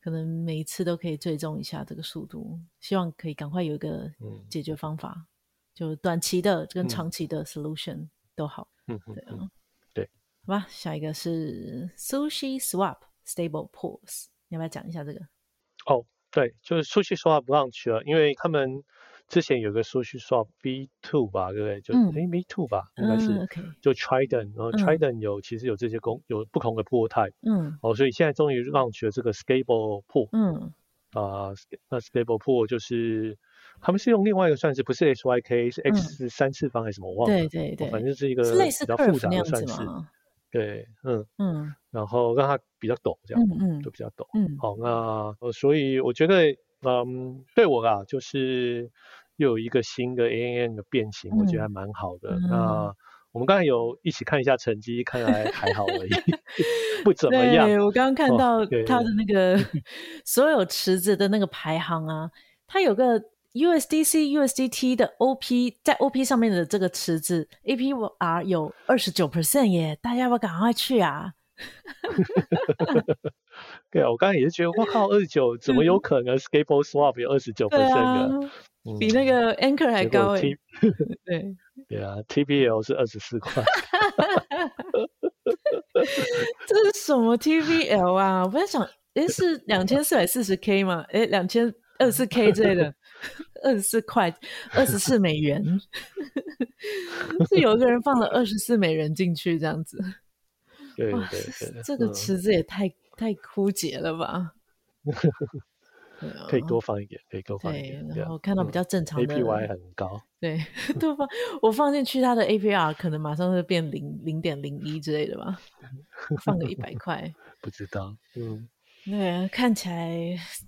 可能每一次都可以追踪一下这个速度，希望可以赶快有一个解决方法，嗯、就短期的跟长期的 solution 都好。嗯，对啊、嗯，对，好吧，下一个是 Sushi Swap Stable Pools，你要不要讲一下这个？哦，对，就是 Sushi Swap 不让去了，因为他们。之前有个 SushiSwap V2 吧，对不对？就哎 V2 吧，应该是。就 Trident，然后 Trident 有其实有这些工，有不同的 Pool Type。嗯。哦，所以现在终于 launch 了这个 Stable Pool。嗯。啊，那 Stable Pool 就是他们是用另外一个算式，不是 SYK，是 X 三次方还是什么？我忘了。对对对。反正是一个比较复杂的算式。对，嗯嗯。然后让它比较陡，这样。嗯嗯。就比较陡。嗯。好，那所以我觉得。嗯，对我啊，就是又有一个新的 ANN 的变形，嗯、我觉得还蛮好的。嗯、那我们刚才有一起看一下成绩，看来还好而已，(laughs) 不怎么样。对，我刚刚看到他的那个 (laughs) 所有池子的那个排行啊，他有个 USDC、USDT 的 OP 在 OP 上面的这个池子 APR 有二十九 percent 耶，大家要不要赶快去啊？(laughs) 对啊，我刚才也是觉得，我靠，二十九怎么有可能？Stable Swap 有二十九 percent 的，比那个 Anchor 还高哎。对 (laughs) 对啊，TBL 是二十四块。(laughs) 这是什么 TBL 啊？我在想，哎，是两千四百四十 K 吗？哎，两千二十四 K 之类的，二十四块，二十四美元。(laughs) 是有一个人放了二十四美元进去这样子。对对对，这个池子也太。太枯竭了吧？可以多放一点，可以多放一点。然后看到比较正常的 APY 很高，对，(laughs) 多放我放进去，它的 APR 可能马上会变零零点零一之类的吧？放个一百块，(laughs) 不知道。嗯，对，看起来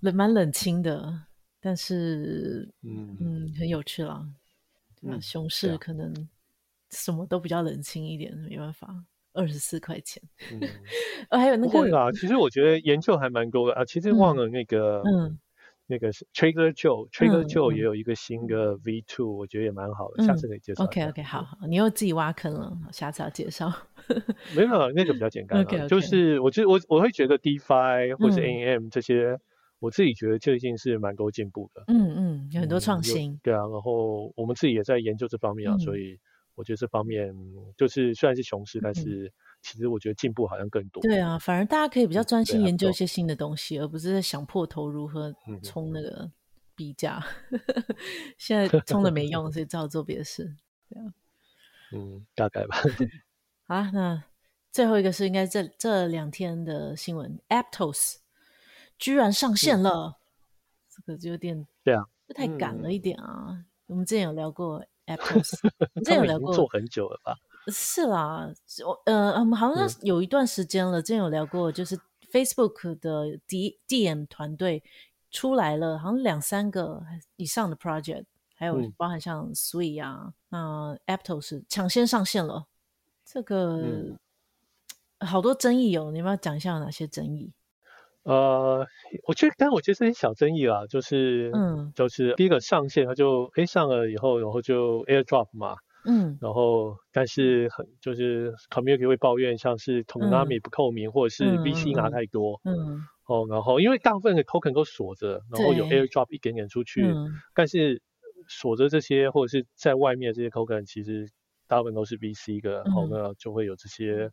冷蛮冷清的，但是嗯嗯很有趣啦。熊市可能什么都比较冷清一点，没办法。二十四块钱，嗯，还有那个，会啊，其实我觉得研究还蛮多的啊。其实忘了那个，嗯，那个是 Trader Joe，Trader Joe 也有一个新的 V2，我觉得也蛮好的，下次可以介绍。OK OK，好，好，你又自己挖坑了，下次要介绍。(laughs) 没有，那个比较简单，就是我觉得我我会觉得 DeFi 或是 AMM 这些，我自己觉得最近是蛮多进步的。嗯嗯，有很多创新。对啊，然后我们自己也在研究这方面啊，所以。我觉得这方面就是虽然是熊市，但是其实我觉得进步好像更多。对啊，反而大家可以比较专心研究一些新的东西，而不是在想破头如何冲那个币价。(laughs) 现在冲了没用，所以只好做别的事。对啊，(laughs) 嗯，大概吧。(laughs) 好，那最后一个是应该这这两天的新闻，Aptos 居然上线了，这个就有点对啊，这太赶了一点啊。我们之前有聊过。Aptos，这 (laughs) 有聊过，做很久了吧？是啦，我呃，我们好像有一段时间了，之前有聊过，就是 Facebook 的 D DM 团队出来了，好像两三个以上的 project，还有包含像 Sui 啊，那 Aptos 抢先上线了，这个、嗯、好多争议哦，你们要讲一下有哪些争议？呃，我觉得，但我觉得这些小争议啦，就是，嗯，就是第一个上线，它就，哎，上了以后，然后就 airdrop 嘛，嗯，然后，但是很，就是 community 会抱怨，像是 Tokenami 不透明，嗯、或者是 VC 拿太多，嗯，哦，然后因为大部分的 token 都锁着，然后有 airdrop 一点点出去，嗯、但是锁着这些或者是在外面这些 token 其实大部分都是 VC 的，然后呢就会有这些。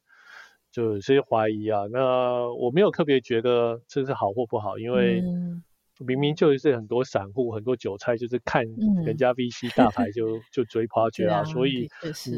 就有些怀疑啊，那我没有特别觉得这是好或不好，因为明明就是很多散户、很多韭菜，就是看人家 VC 大牌就、嗯、(laughs) 就追 Project 啊，所以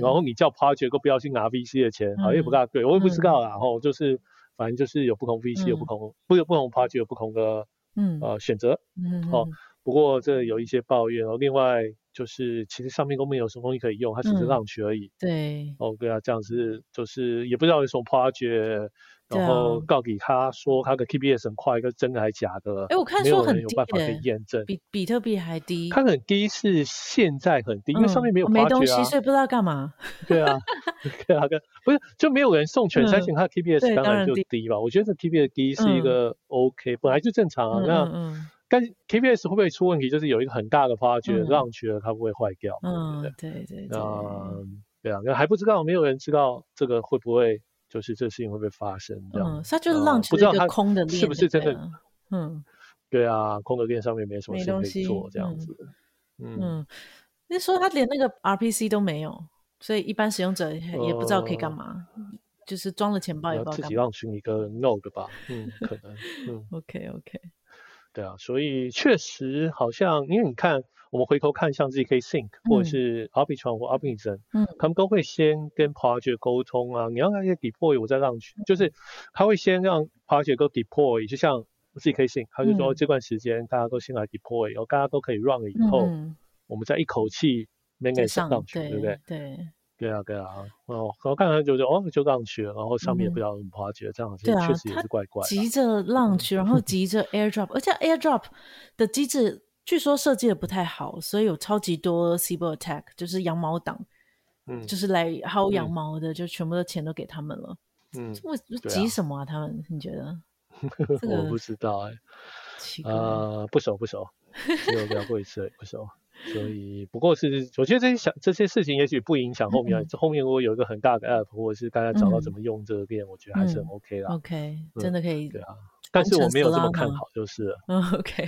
然后你叫 Project 都不要去拿 VC 的钱，好像也不大对，我也不知道啦。然后就是反正就是有不同 VC 有不同，不有不同 Project 有不同的嗯呃选择，嗯哦。不过这有一些抱怨，然后另外就是其实上面都没有什么东西可以用，它只是 launch 而已。对。哦，对啊，这样子就是也不知道有什么 project，然后告给他说他的 TPS 很快，个真的还是假的？哎，我看说很低，有办法可以验证。比比特币还低。它很低是现在很低，因为上面没有。没东西，所以不知道干嘛。对啊，(laughs) 对啊，跟不是就没有人送权，相信它 TPS 当然就低吧。我觉得这 TPS 低是一个 OK，本来就正常啊。那。但 KPS 会不会出问题？就是有一个很大的发掘，让觉得它不会坏掉。嗯，对对对。嗯，对啊，那还不知道，没有人知道这个会不会，就是这事情会不会发生这样。嗯，它就是让不知道它空的链是不是真的？嗯，对啊，空的链上面没什么东西可以做这样子。嗯，那说他连那个 RPC 都没有，所以一般使用者也不知道可以干嘛，就是装了钱包也不知道。自己让出一个 Node 吧，嗯，可能。(laughs) 嗯，OK OK。对啊，所以确实好像，因为你看，我们回头看，像 zk Sync 或者是 Arbitrum 或 Arbitrum，嗯，他们都会先跟 Project 沟通啊。你要那些 deploy，我再让去，就是他会先让 Project 都 deploy，就像 zk Sync，他就说这段时间大家都先来 deploy，然后大家都可以 run 了以后，嗯、我们再一口气 mainnet 上去，对不对？对。对啊，对啊，哦，我看看就就哦，就浪去了，然后上面也不知道怎么发掘，这样子确实也是怪怪的。急着浪去，然后急着 airdrop，而且 airdrop 的机制据说设计的不太好，所以有超级多 cyber attack，就是羊毛党，嗯，就是来薅羊毛的，就全部的钱都给他们了。嗯，为急什么啊？他们你觉得？(laughs) 我不知道哎，啊，不熟不熟，只有聊过一次，不熟。所以，不过是我觉得这些想这些事情，也许不影响后面。这、嗯、后面如果有一个很大的 app，或者是大家找到怎么用这个链，嗯、我觉得还是很 OK 啦。OK，真的可以。对啊，但是我没有这么看好，就是了。嗯，(laughs) OK。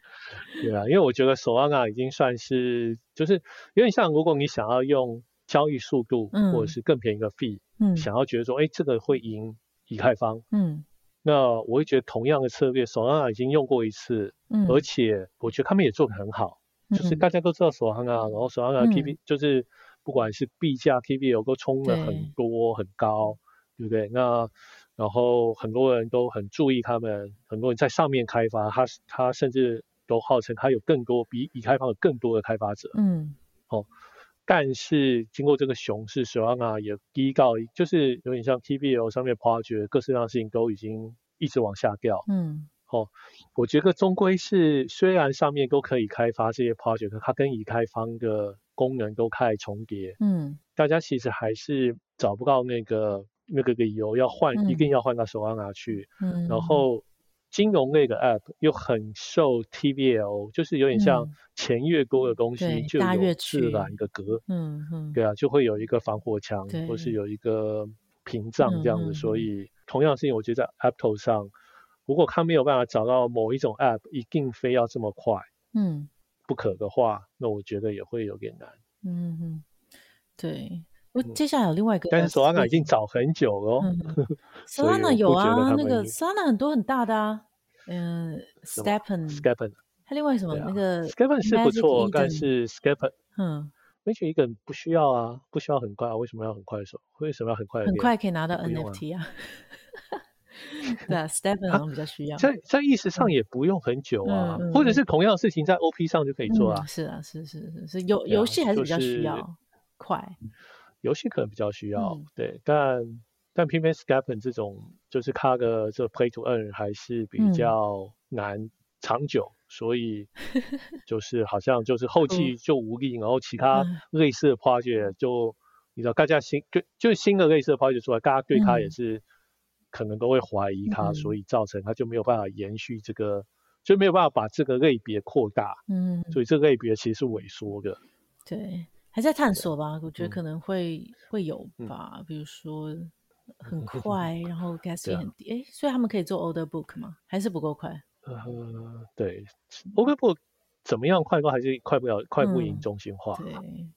(laughs) 对啊，因为我觉得 Solana 已经算是，就是有点像，如果你想要用交易速度，或者是更便宜的 fee，嗯，想要觉得说，哎，这个会赢以太坊，嗯，那我会觉得同样的策略，Solana 已经用过一次，嗯，而且我觉得他们也做得很好。就是大家都知道索安啊，然后索安啊 T B 就是不管是币价 T B 有个冲了很多很高，对不对？那然后很多人都很注意他们，很多人在上面开发，他他甚至都号称他有更多比已开发有更多的开发者。嗯，哦，但是经过这个熊市，索安啊也低告，就是有点像 T B L 上面 project 各式各样的事情都已经一直往下掉。嗯。哦，我觉得终归是，虽然上面都可以开发这些 project，它跟已开发的功能都开始重叠，嗯，大家其实还是找不到那个那个理由要换，嗯、一定要换到 Solana 去，嗯，然后金融类的 app 又很受 TVL，就是有点像钱越多的东西、嗯、就有自然的格，嗯嗯，对啊，就会有一个防火墙，或是有一个屏障这样子，嗯、所以同样的事情，我觉得在 Apple 上。如果他没有办法找到某一种 App 一定非要这么快，嗯，不可的话，那我觉得也会有点难。嗯哼，对，我接下来有另外一个，但是 Solana 已经找很久了。(laughs) Solana 有啊，那个 Solana 很多很大的啊，嗯，Stepen，Stepen，它另外什么？那个 Stepen 是不错，但是 Stepen，嗯，而且一个不需要啊，不需要很快啊，为什么要很快的时候？为什么要很快？很快可以拿到 NFT 啊。(laughs) 对啊，Stephen 好像比较需要，在在意识上也不用很久啊，或者是同样的事情在 OP 上就可以做啊。是啊，是是是是，游游戏还是比较需要快，游戏可能比较需要，对，但但偏偏 Stephen 这种就是它的这 Play to Earn 还是比较难长久，所以 (laughs) 就是好像就是后期就无力，然后其他类似的 project 就你知道大家新就就新的类似的 project 出来，大家对它也是。可能都会怀疑它，嗯、所以造成它就没有办法延续这个，就没有办法把这个类别扩大。嗯，所以这个类别其实是萎缩的。对，还在探索吧，我觉得可能会、嗯、会有吧。嗯、比如说很 (laughs) 快，然后 gas 也很低。哎、啊，所以他们可以做 order book 吗？还是不够快？呃，对，order book 怎么样快都还是快不了，快不赢中心化。对，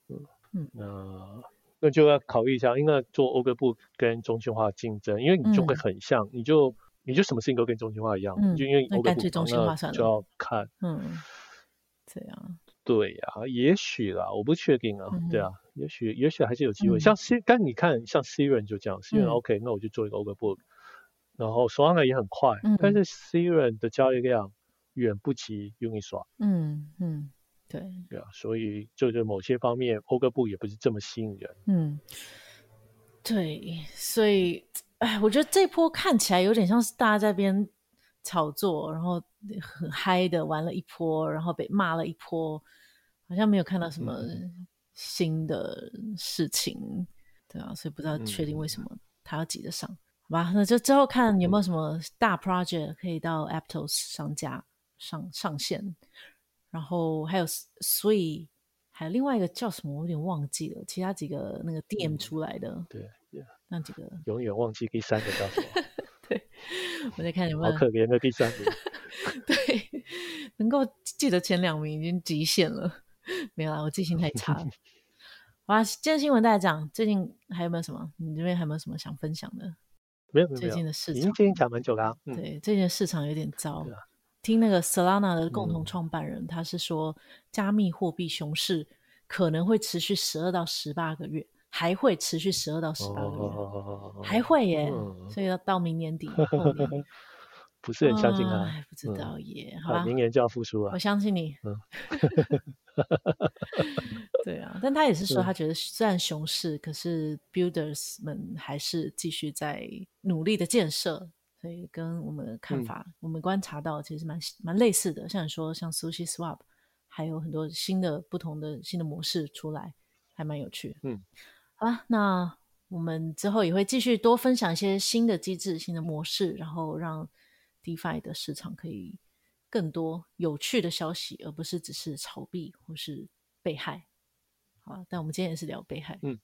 嗯嗯。呃那就要考虑一下，应该做 Order Book 跟中心化竞争，因为你就会很像，嗯、你就你就什么事情都跟中心化一样，嗯、就因为欧格布中心化算了，就要看，嗯，这样，对呀、啊，也许啦，我不确定啊，嗯、对啊，也许也许还是有机会，嗯、像 C，但你看像 Serum 就这样，Serum OK，那我就做一个欧格布，然后 Solana 也很快，嗯、但是 Serum 的交易量远不及 Uniswap，嗯嗯，对，对啊，所以就是某些方面欧格布也不是这么吸引人，嗯，对，所以。哎，我觉得这波看起来有点像是大家在边炒作，然后很嗨的玩了一波，然后被骂了一波，好像没有看到什么新的事情，嗯、对啊，所以不知道确定为什么他要急着上，好吧？那就之后看有没有什么大 project 可以到 Aptos 上架上上线，然后还有 Sui，还有另外一个叫什么我有点忘记了，其他几个那个 DM 出来的，嗯、对。那几个永远忘记第三个叫什么？(laughs) 对，我在看有没有好可怜的第三名。(laughs) 对，能够记得前两名已经极限了。没有啦，我记性太差了。好啊，今天新闻大家讲，最近还有没有什么？你这边还有没有什么想分享的？没有，没有，最近的市场已经最近讲蛮久了、啊。嗯、对，最近的市场有点糟。啊、听那个 Solana 的共同创办人，嗯、他是说，加密货币熊市可能会持续十二到十八个月。还会持续十二到十八个月，oh, 还会耶，嗯、所以要到明年底后年，(laughs) 不是很相信他，哎、不知道耶，嗯、好吧，明年就要复苏了，我相信你，嗯，(laughs) 对啊，但他也是说，他觉得虽然熊市，嗯、可是 builders 们还是继续在努力的建设，所以跟我们的看法，嗯、我们观察到其实蛮蛮类似的，像你说像 Sushi Swap，还有很多新的不同的新的模式出来，还蛮有趣，嗯。好吧，那我们之后也会继续多分享一些新的机制、新的模式，然后让 DeFi 的市场可以更多有趣的消息，而不是只是炒币或是被害。好，但我们今天也是聊被害。嗯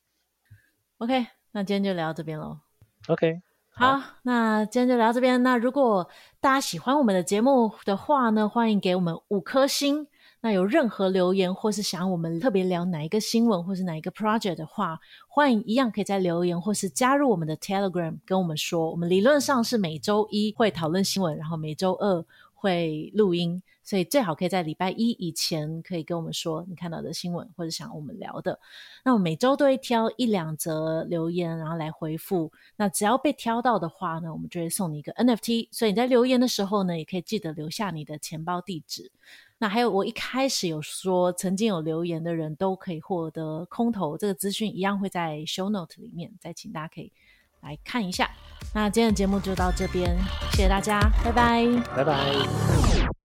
，OK，那今天就聊到这边喽。OK，好，那今天就聊到这边。那如果大家喜欢我们的节目的话呢，欢迎给我们五颗星。那有任何留言，或是想我们特别聊哪一个新闻，或是哪一个 project 的话，欢迎一样可以在留言，或是加入我们的 Telegram 跟我们说。我们理论上是每周一会讨论新闻，然后每周二会录音，所以最好可以在礼拜一以前可以跟我们说你看到的新闻，或者想我们聊的。那我每周都会挑一两则留言，然后来回复。那只要被挑到的话呢，我们就会送你一个 NFT。所以你在留言的时候呢，也可以记得留下你的钱包地址。那还有，我一开始有说，曾经有留言的人都可以获得空投，这个资讯一样会在 show note 里面，再请大家可以来看一下。那今天的节目就到这边，谢谢大家，拜拜，拜拜。